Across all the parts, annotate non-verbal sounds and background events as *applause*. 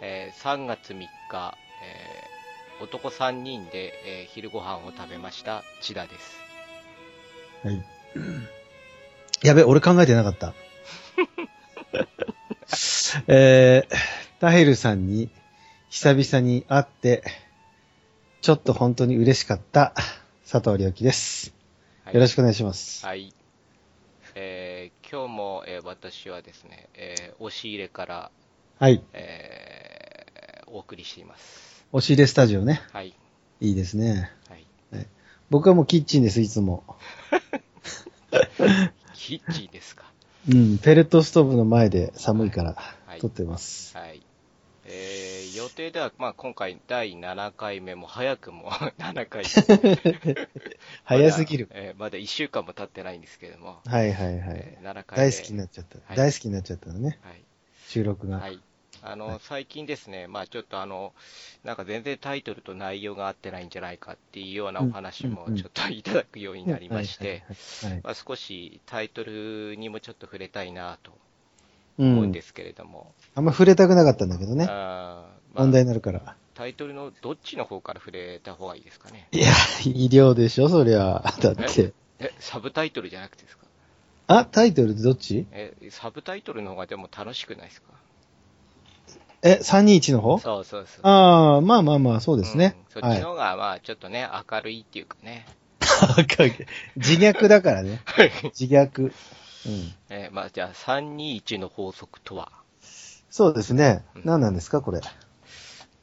えー3月3日、えー男3人で、えー昼ご飯を食べました、千田です。はい。*clears throat* やべ、俺考えてなかった。*laughs* えー、タヘルさんに久々に会って、ちょっと本当に嬉しかった佐藤良樹です。はいよろしくお願いします。はい。えー今日も、えー私はですね、えー押し入れから、はい。えーお送りしています。押し入れスタジオね。はい。いいですね。はい。僕はもうキッチンです、いつも。*laughs* キッチンですか。うん、ペレットストーブの前で寒いからはい撮ってます。はい。えー予定では、まあ、今回第7回目も早くも *laughs* 7回 *laughs* 早すぎるま。だ,、えーまだ1週間も経ってないんですけれども、はいはいはい。えー7回目大好きになっちゃった。はい大好きになっちゃったのね。はい。収録が。はい。あの、はい最近ですね、まあちょっとあの、なんか全然タイトルと内容が合ってないんじゃないかっていうようなお話もうんうんうんちょっといただくようになりまして、まあ少しタイトルにもちょっと触れたいなとうん。思うんですけれども、あんま触れたくなかったんだけどね。あーまあ問題になるから。タイトルのどっちの方から触れた方がいいですかね？いや、医療でしょ、そりゃ。だって。え、サブタイトルじゃなくてですか？あ、タイトルどっち？え、サブタイトルの方がでも楽しくないですか？え、321の方？そうそうそう。ああ、まあまあまあ、そうですね。うんそっちの方が、まあ、ちょっとね、明るいっていうかね。はい。自虐だからね。自虐。うん。えーまあ、じゃあ、321の法則とは？そうですねうん。何なんですか、これ。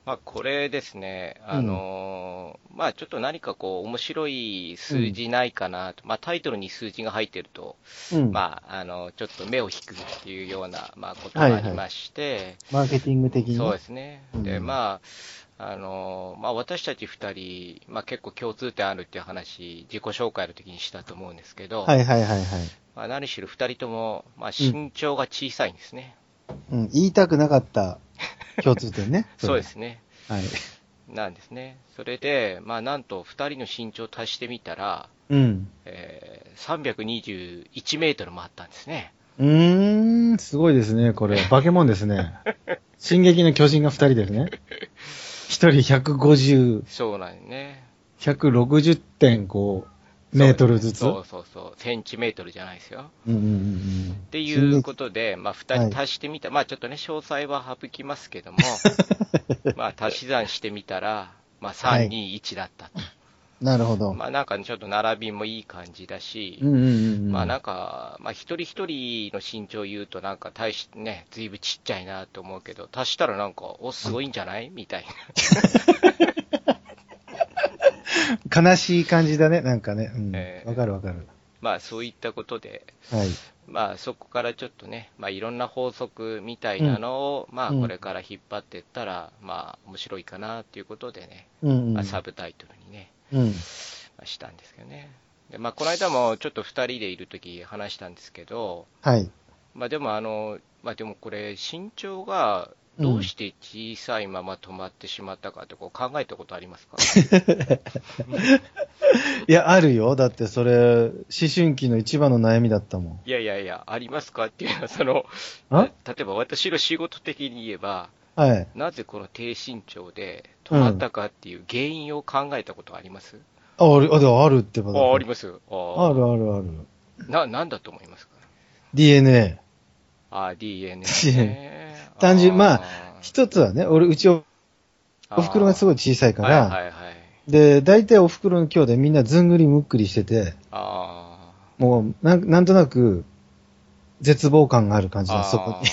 まあ、これですね、あのーまあ、ちょっと何かこう、面白い数字ないかなと、まあ、タイトルに数字が入ってると、うん。まあ、あの、ちょっと目を引くっていうような、まあ、ことがありまして、マーケティング的にね。そうですね。で、うんまあ、あの、まあ、私たち二人、まあ、結構共通点あるっていう話、自己紹介の時にしたと思うんですけど、はいはいはいはい。まあ、何しろ二人とも、まあ、身長が小さいんですね。うん。言いたくなかった共通点ね。*laughs* そうで。すね。はい。なんですね。それで、まあ、なんと二人の身長を足してみたら、うん。えー、321メートルもあったんですね。うーん、すごいですね、これ。化け物ですね。*laughs* 進撃の巨人が二人ですね。一人150、そうなんですね。160.5メートルずつ？そうそうそう。センチメートルじゃないですよ。うんうんうんうん。っっていうことで、まあ、二人足してみた、まあ、ちょっとね、詳細は省きますけども、*laughs* まあ、足し算してみたら、まあ、3、2、1だったと。なるほど。まあ、なんかちょっと並びもいい感じだし、うんうんうんうん。まあ、なんか、まあ、一人一人の身長を言うと、なんか、大しね、ずいぶんちっちゃいなと思うけど、足したらなんか、お、すごいんじゃない？みたいな。*laughs* 悲しい感じだね、なんかね。うん。わ、えーかるわかる。まあ、そういったことで、はい。まあ、そこからちょっとね、まあ、いろんな法則みたいなのを、まあ、うんこれから引っ張っていったら、まあ、面白いかなっていうことでね、うんうん。まあ、サブタイトルにね、うん。まあしたんですけどね。で、まあ、この間もちょっと二人でいるとき話したんですけど、はい。まあ、でもあの、まあ、でもこれ、身長がどうして小さいまま止まってしまったかってこう考えたことありますか？*laughs* いや、あるよ。だってそれ、思春期の一番の悩みだったもん。いやいやいや、ありますかっていうのは、その、あ？例えば私の仕事的に言えば、はい。なぜこの低身長で止まったかっていう原因を考えたことあります、あ、ある、あ、でもあるってことあありますああるあるある。な、なんだと思いますか？DNA。ああ、DNA ね。単純まあー一つはね、俺、うちお、お袋がすごい小さいから、はいはいはい。で、大体お袋の兄弟みんなずんぐりむっくりしてて、あもう、なんなんとなく、絶望感がある感じあ。だ、そこに。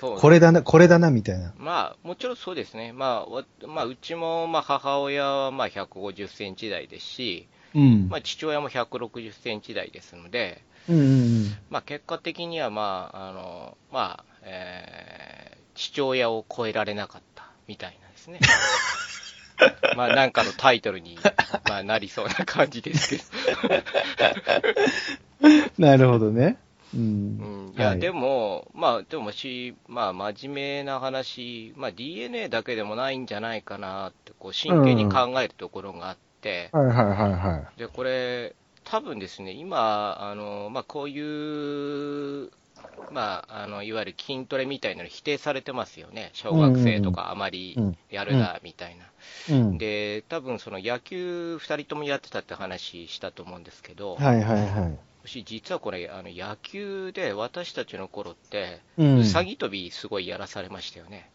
これだな、これだな、みたいな。まあ、もちろんそうですね。まあ、わまあ、うちも、まあ、母親は、まあ、150センチ台ですし、うん。まあ、父親も160センチ台ですので、うんうんうん。まあ、結果的には、まあ、あの、まあ、えー父親を超えられなかった、みたいなですね。*laughs* まあ、なんかのタイトルに、まあ、なりそうな感じですけど。*laughs* なるほどね。う。うんん、いや、はいでも、まあ、でもし、まあ、真面目な話、まあ、DNA だけでもないんじゃないかなって、こう、真剣に考えるところがあって、はいはいはいはい。で、これ、多分ですね、今、あの、まあ、こういうまあ、あの、いわゆる筋トレみたいなの否定されてますよね。小学生とかあまりやるな、みたいな。うん。で、多分その野球2人ともやってたって話したと思うんですけど、はいはいはい。私実はこれ、あの野球で私たちの頃って、うさぎ跳びすごいやらされましたよね。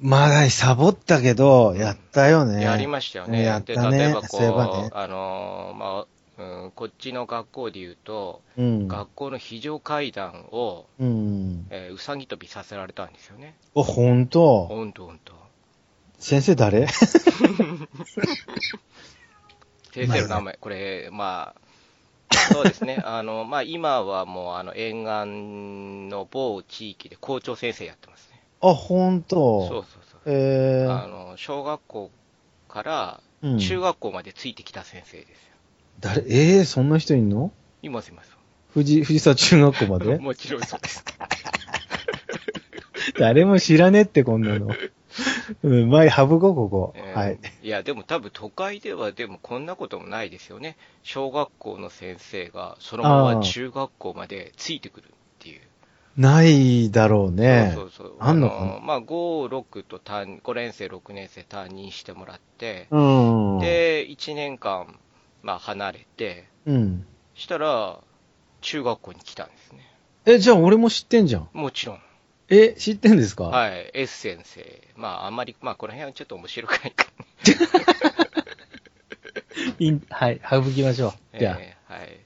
まだサボったけど、やったよね。やりましたよね。やったねで、例えばこそうねう、あのーまあ、うん、こっちの学校で言うと、うん。学校の非常階段を、うん。えーうさぎ跳びさせられたんですよね。お、ほんとほんとほんと。先生誰？*laughs* 先生の名前、これ、まあ、そうですね。*laughs* あの、まあ、今はもう、あの、沿岸の某地域で校長先生やってますね。あ、ほんとそうそうそう。えー。あの、小学校からうん中学校までついてきた先生ですよ。誰、えー、そんな人いんの？いますいます。富士、藤沢中学校まで？*laughs* もちろんそうです。*laughs* 誰も知らねえって、こんなの。うん、前、省こう、ここ。えーはい。いや、でも多分都会ではでもこんなこともないですよね。小学校の先生がそのまま中学校までついてくるっていう。ないだろうね。そうそうそう。あんのかな？まあ、5、6と担5年生、6年生担任してもらって、うん。で、1年間、まあ、離れて、うん。したら、中学校に来たんですね。え、じゃあ俺も知ってんじゃん。もちろん。え、知ってんですか？はい。S 先生。まあ、あんまり、まあ、この辺はちょっと面白くないか。*laughs* はい、省きましょう。じゃあ。えーはい。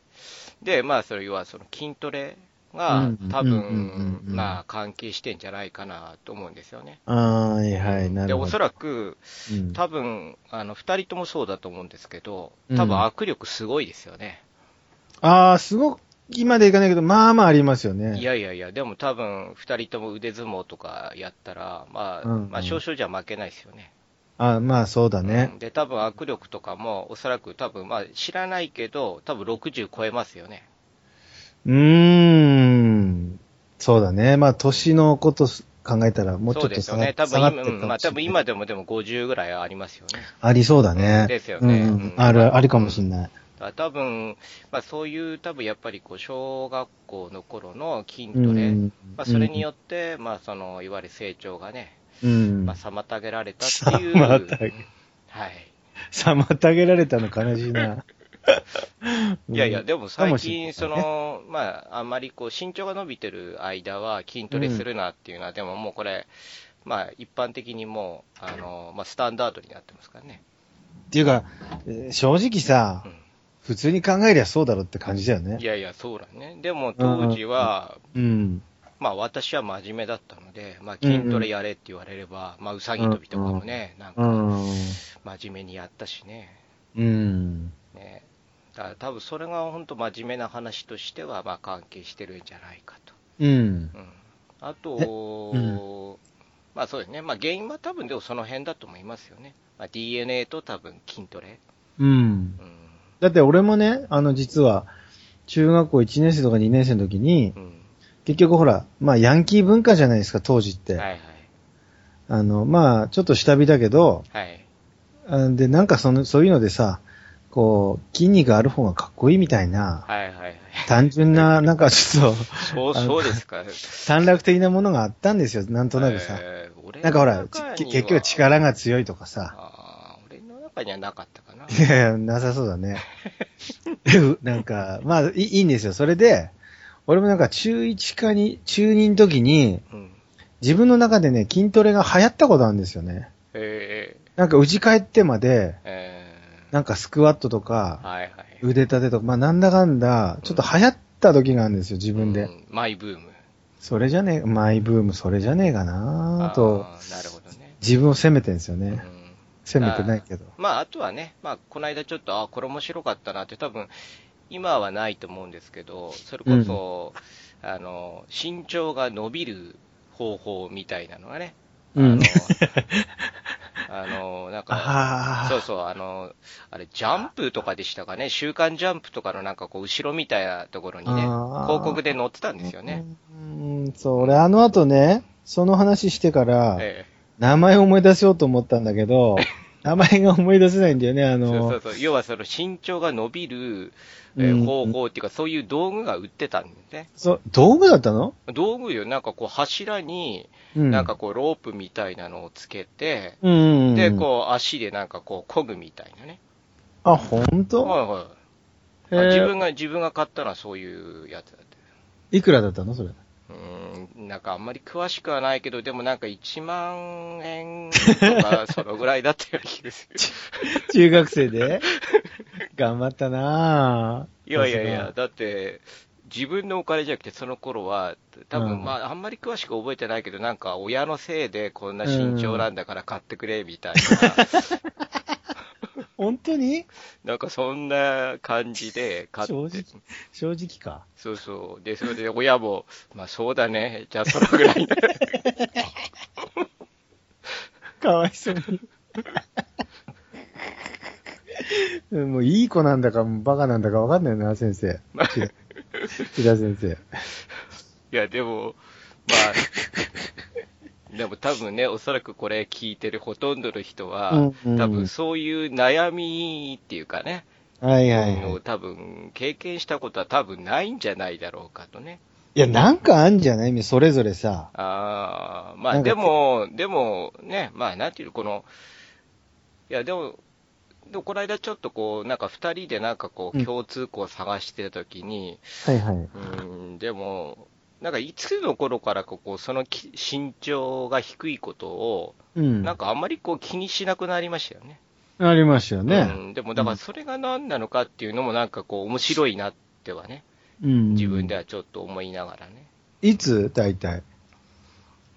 で、まあ、それは、その筋トレがうん、多うんうんうんう分、んまあ、関係してんじゃないかなと思うんですよね。はいはい、なで、るほど。おそらく、うん多分、あの、二人ともそうだと思うんですけど、うん多分握力すごいですよね。ああ、すごく、今でいかないけど、まあまあありますよね。いやいやいや、でも多分、二人とも腕相撲とかやったら、まあ、うんうんまあ、少々じゃ負けないですよね。あまあそうだねうん。で、多分握力とかも、おそらく多分、まあ、知らないけど、多分60超えますよね。うーん。そうだね。まあ年のことす考えたら、もうちょそっと下がうですよね。多分今、まあ、多分今でもでも50ぐらいありますよね。ありそうだね。ですよねうんうんある、ありかもしんない。多分、まあ、そういう、多分やっぱりこう小学校の頃の筋トレ、うんまあ、それによって、まあ、そのいわゆる成長がね、うん。まあ、妨げられたっていう、妨げはい、妨げられたの悲しいな。*laughs* いやいや、でも最近、ねその、まあ、あんまりこう身長が伸びてる間は筋トレするなっていうのは、でももうこれ、まあ、一般的にもう、あのまあ、スタンダードになってますからね。っていうか、えー正直さう、ん普通に考えりゃそうだろって感じだよねい。やいや、そうだね。でも当時は、うん。まあ私は真面目だったので、まあ筋トレやれって言われれば、まあうさぎ跳びとかもね、なんうかん。真面目にやったしね。うん。ねだ多分それが本当真面目な話としては、まあ関係してるんじゃないかと。うん。うん。あと、うまあそうですね。まあ原因は多分でもその辺だと思いますよね。まあ DNA と多分筋トレ。うん。うん。だって俺もね、あの実は、中学校1年生とか2年生の時にう、ん。結局ほら、まあヤンキー文化じゃないですか、当時って。はいはい。あの、まあ、ちょっと下火だけど、はい。あで、なんかその、そういうのでさ、こう、筋肉ある方がかっこいいみたいな、はいはいはい。単純な、*laughs* なんかちょっと、そう、そうですか。短絡的なものがあったんですよ、なんとなくさ。えーなんかほら、結局力が強いとかさ。あー俺の中にはなかったかな。いやいや、なさそうだね。*laughs* なんか、まあいい、いいんですよ。それで、俺もなんか中1かに、中2の時に、うん。自分の中でね、筋トレが流行ったことあるんですよね。えなんか、打ち帰ってまでー、、えなんかスクワットとかー、、はいはい。腕立てとか、まあなんだかんだ、ちょっと流行った時があるんですよ、自分で。うんマイブーム。それじゃねえ、マイブーム、それじゃねえかなと、なるほどね。自分を責めてんですよね。うん責めてないけど。まあ、あとはね、まあ、この間ちょっと、あ、これ面白かったなって、多分、今はないと思うんですけど、それこそ、あの、身長が伸びる方法みたいなのがね、うん。あの、*laughs* なんか、あそうそう、あの、あれ、ジャンプとかでしたかね、週刊ジャンプとかのなんかこう、後ろみたいなところにね、広告で載ってたんですよね。うん、そう、俺あの後ね、その話してから、え名前を思い出しようと思ったんだけど、*laughs* 名前が思い出せないんだよね、あそうの、そうそう。要はその身長が伸びる、えーうん方法っていうか、そういう道具が売ってたんですね。そう、道具だったの？道具よ、なんかこう柱に、うん。なんかこうロープみたいなのをつけて、うん。で、こう足でなんかこう漕ぐみたいなね。あ、ほんとはいはい。自分が、自分が買ったのはそういうやつだって。いくらだったの？それ。うーん、なんかあんまり詳しくはないけど、でもなんか1万円とか、*laughs* そのぐらいだったような気がする。中学生で？頑張ったな。ぁ。いやいやいやさ、だって、自分のお金じゃなくて、その頃は、多分、うん。まあ、あんまり詳しく覚えてないけど、なんか、親のせいでこんな身長なんだから買ってくれ、みたいな、*laughs* 本当に？なんかそんな感じで買って正直、正直か。そうそう。で、それで親も、まあそうだね、じゃあそのぐらいな。*laughs* かわいそうに。う *laughs* んもういい子なんだか、バカなんだかわかんないな、先生。千田先生。いや、でも、まあ、でも多分ね、おそらくこれ聞いてるほとんどの人は、うんうん多分そういう悩みっていうかね、はいはいはい。多分経験したことは多分ないんじゃないだろうかとね。いや、なんかあんじゃない？それぞれさ。ああ、まあでも、でもね、まあなんていうの、この、いやでも、でもこの間ちょっとこう、なんか二人でなんかこうんう、共通項を探してたときに、はいはい。うん、でも、なんかいつの頃からかこう、そのき身長が低いことを、うん。なんかあんまりこう気にしなくなりましたよね。ありましたよね。うん、でもだからそれが何なのかっていうのもなんかこう面白いなってはね、うん。自分ではちょっと思いながらね。いつ？大体。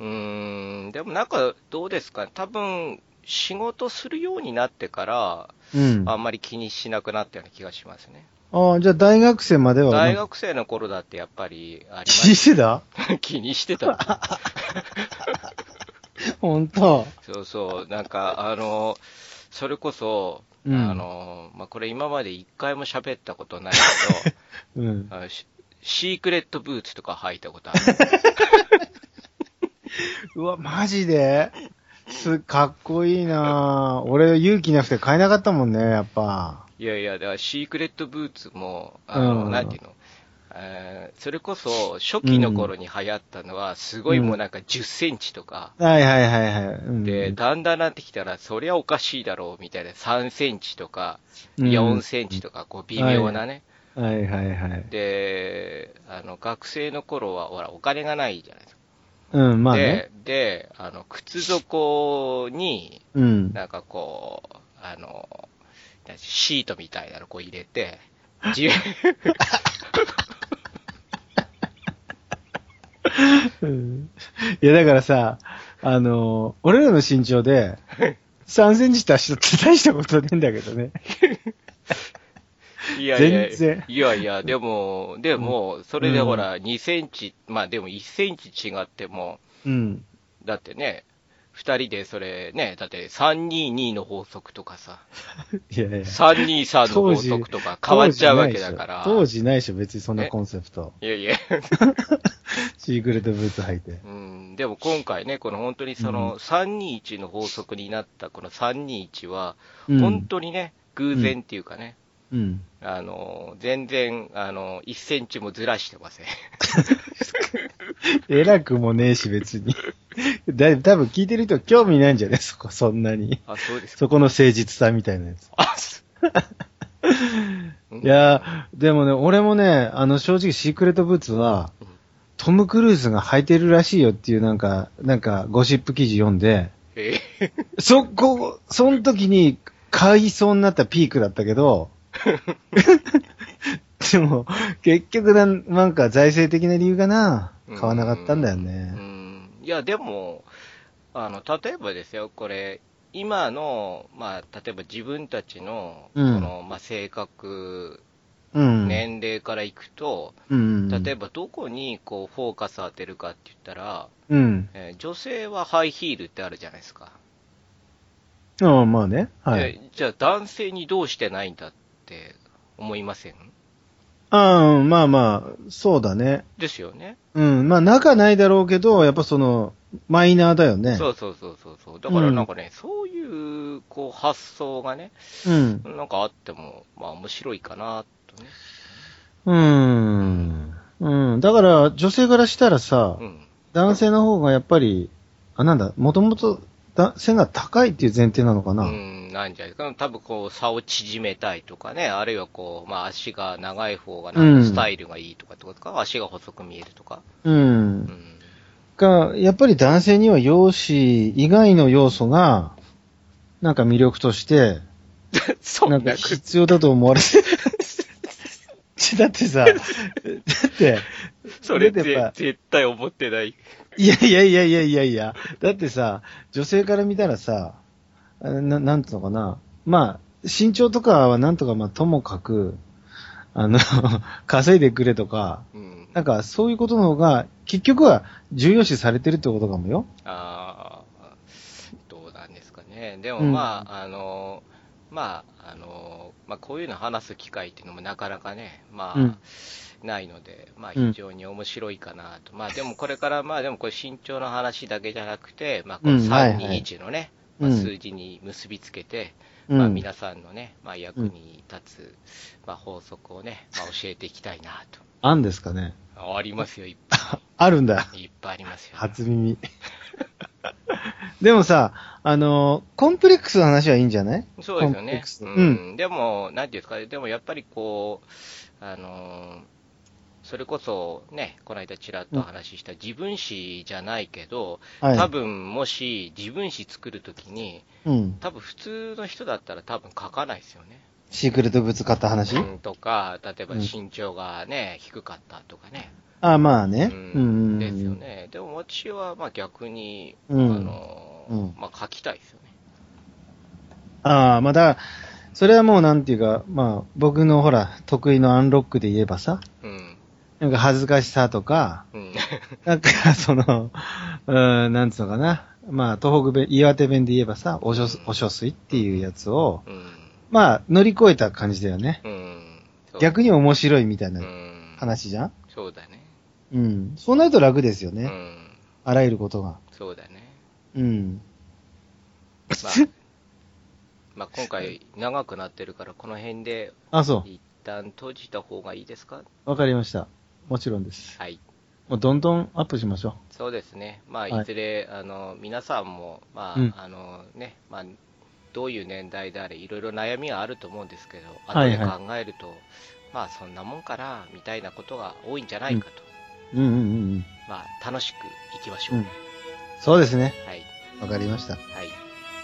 うーん、でもなんかどうですか？ね、多分仕事するようになってから、うん。あんまり気にしなくなったような気がしますね。ああ、じゃあ大学生までは？大学生の頃だってやっぱりありま気にしてた？す *laughs* 気にしてた。*laughs* 本当？そうそう、なんかあの、それこそ、うんあの、まあ、これ今まで一回も喋ったことないけ *laughs* うん。ど、あのシシークレットブーツとか履いたことある。うわ、マジで？す、かっこいいなぁ俺勇気なくて買えなかったもんね、やっぱ。いやいや、だからシークレットブーツも、あの、うんなんていうの、えーそれこそ初期の頃に流行ったのは、すごいもうなんか10センチとか、はいはいはいはい。うん、で、だんだんなってきたら、そりゃおかしいだろうみたいな、3センチとか、うん4センチとか、こう微妙なね。はいはいはい。で、あの、学生の頃は、ほら、お金がないじゃないですか。うん、まあね。で、で、あの、靴底に、うん。なんかこう、あの、シートみたいなのこう入れて、*laughs* 自うん。いや、だからさ、あの、俺らの身長で、3センチ足したって大したことねえんだけどね。*laughs* いやいや、全然。いやいや、でも、でも、それでほら、2センチ、まあでも1センチ違っても、うん。だってね、2人でそれね、だって322の法則とかさ、*laughs* いやいや。323の法則とか変わっちゃうわけだから。当時ないでしょ、別にそんなコンセプト。いやいや、*laughs* シークレットブーツ履いて。うん、でも今回ね、この本当にその321の法則になったこの321は、うん本当にね、偶然っていうかね、うん。あの、全然、あの、1センチもずらしてません。*laughs* 偉くもねえし、別に。だい多分聞いてる人興味ないんじゃね *laughs* そこ、そんなに。あ、そうですか？そこの誠実さみたいなやつ。あ、そ *laughs* いやー、でもね、俺もね、あの、正直シークレットブーツはうん、トム・クルーズが履いてるらしいよっていうなんか、なんか、ゴシップ記事読んで、えーそこ、その時に買いそうになったピークだったけど、*laughs* でも、結局なん、なんか財政的な理由かな、買わなかったんだようね。ん。いや、でも、あの、例えばですよ、これ、今の、まあ、例えば自分たちの、うんこの、まあ、性格、うん。年齢からいくと、うん。例えばどこに、こう、フォーカス当てるかって言ったら、うん。えー女性はハイヒールってあるじゃないですか。ああ、まあね。はい。でじゃあ男性にどうしてないんだって思いません？ああ、まあまあ、そうだね。ですよね。うん。まあ、仲ないだろうけど、やっぱその、マイナーだよね。そうそうそうそうそう。だからなんかね、そういう、こう、発想がね、うん。なんかあっても、まあ面白いかな、とね。うーん。うん。だから、女性からしたらさう、ん。男性の方がやっぱり、あ、なんだ、もともと、だ背が高いっていう前提なのかな？うん、なんじゃないですか？多分こう、差を縮めたいとかね、あるいはこう、まあ足が長い方がなんかスタイルがいいとかってことか、足が細く見えるとか？うんう。ん。が、やっぱり男性には容姿以外の要素が、なんか魅力として、*laughs* なんかそんな、必要だと思われて。だってさ、だって、それだってやっぱぜ絶対思ってない。いやいやいやいやいやいや、だってさ、女性から見たらさ、あななんつうのかな、まあ、身長とかはなんとかまあともかく、あの、*laughs* 稼いでくれとか、うん。なんかそういうことの方が、結局は重要視されてるってことかもよ。ああ、どうなんですかね。でもうんまあ、あの、まあ、あの、まあこういうの話す機会っていうのもなかなかね、まあ、うんないので、まあうん非常に面白いかなと。まあでもこれから、まあでもこれ身長の話だけじゃなくて、まあこのうんはいはい321のね、うんまあ、数字に結びつけて、うんまあ皆さんのね、まあ役に立つ、まあ法則をね、まあ教えていきたいなと。あんですかね。あありますよ、いっぱ *laughs* あるんだ。い。いっぱいありますよ。初耳。*laughs* *laughs* でもさ、あの、コンプレックスの話はいいんじゃない？そうですよねコンプレック。スううんん。でも、なんていうんですか、でもやっぱりこう、あのーそれこそね、この間ちらっと話した自分史じゃないけど、はい。多分もし自分史作るときに、うん。多分普通の人だったら多分書かないですよね。シークレットブーツ買った話、うん、とか、例えばうん身長がね、低かったとかね。ああ、まあね。ううんですよ。ね。でも私はまあ逆に、うんあのーうんまあ書きたいですよね。ああ、まあだそれはもうなんていうか、まあ、僕のほら、得意のアンロックで言えばさ、うん。なんか恥ずかしさとか、うん。*laughs* なんかその、*laughs* うーん、なんつうのかな。まあ、東北弁、岩手弁で言えばさ、おしょ、おしょすいっていうやつを、うん。まあ、乗り越えた感じだよね。うん。逆に面白いみたいなうん。話じゃん？そうだね。うん。そうなると楽ですよね。うん。あらゆることが。そうだね。うん。まあ、まあ今回長くなってるから、この辺であ、そ一旦閉じた方がいいですか？う。わかりました。もちろんです。はい。もうどんどんアップしましょそうですね。まあ、はいいずれ、あの、皆さんも、まあ、うんあのね、まあ、どういう年代であれ、いろいろ悩みはあると思うんですけど、はい後ではい考えると、まあ、そんなもんかな、みたいなことが多いんじゃないかと。う。うんうんうんうん。まあ、楽しくいきましょう。うんそうですね。はい。わかりました。はい。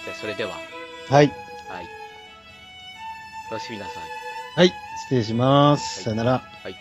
じゃあ、それでは、はい。はい。おやすみなさい。はい。失礼します。はいさよなら。はい。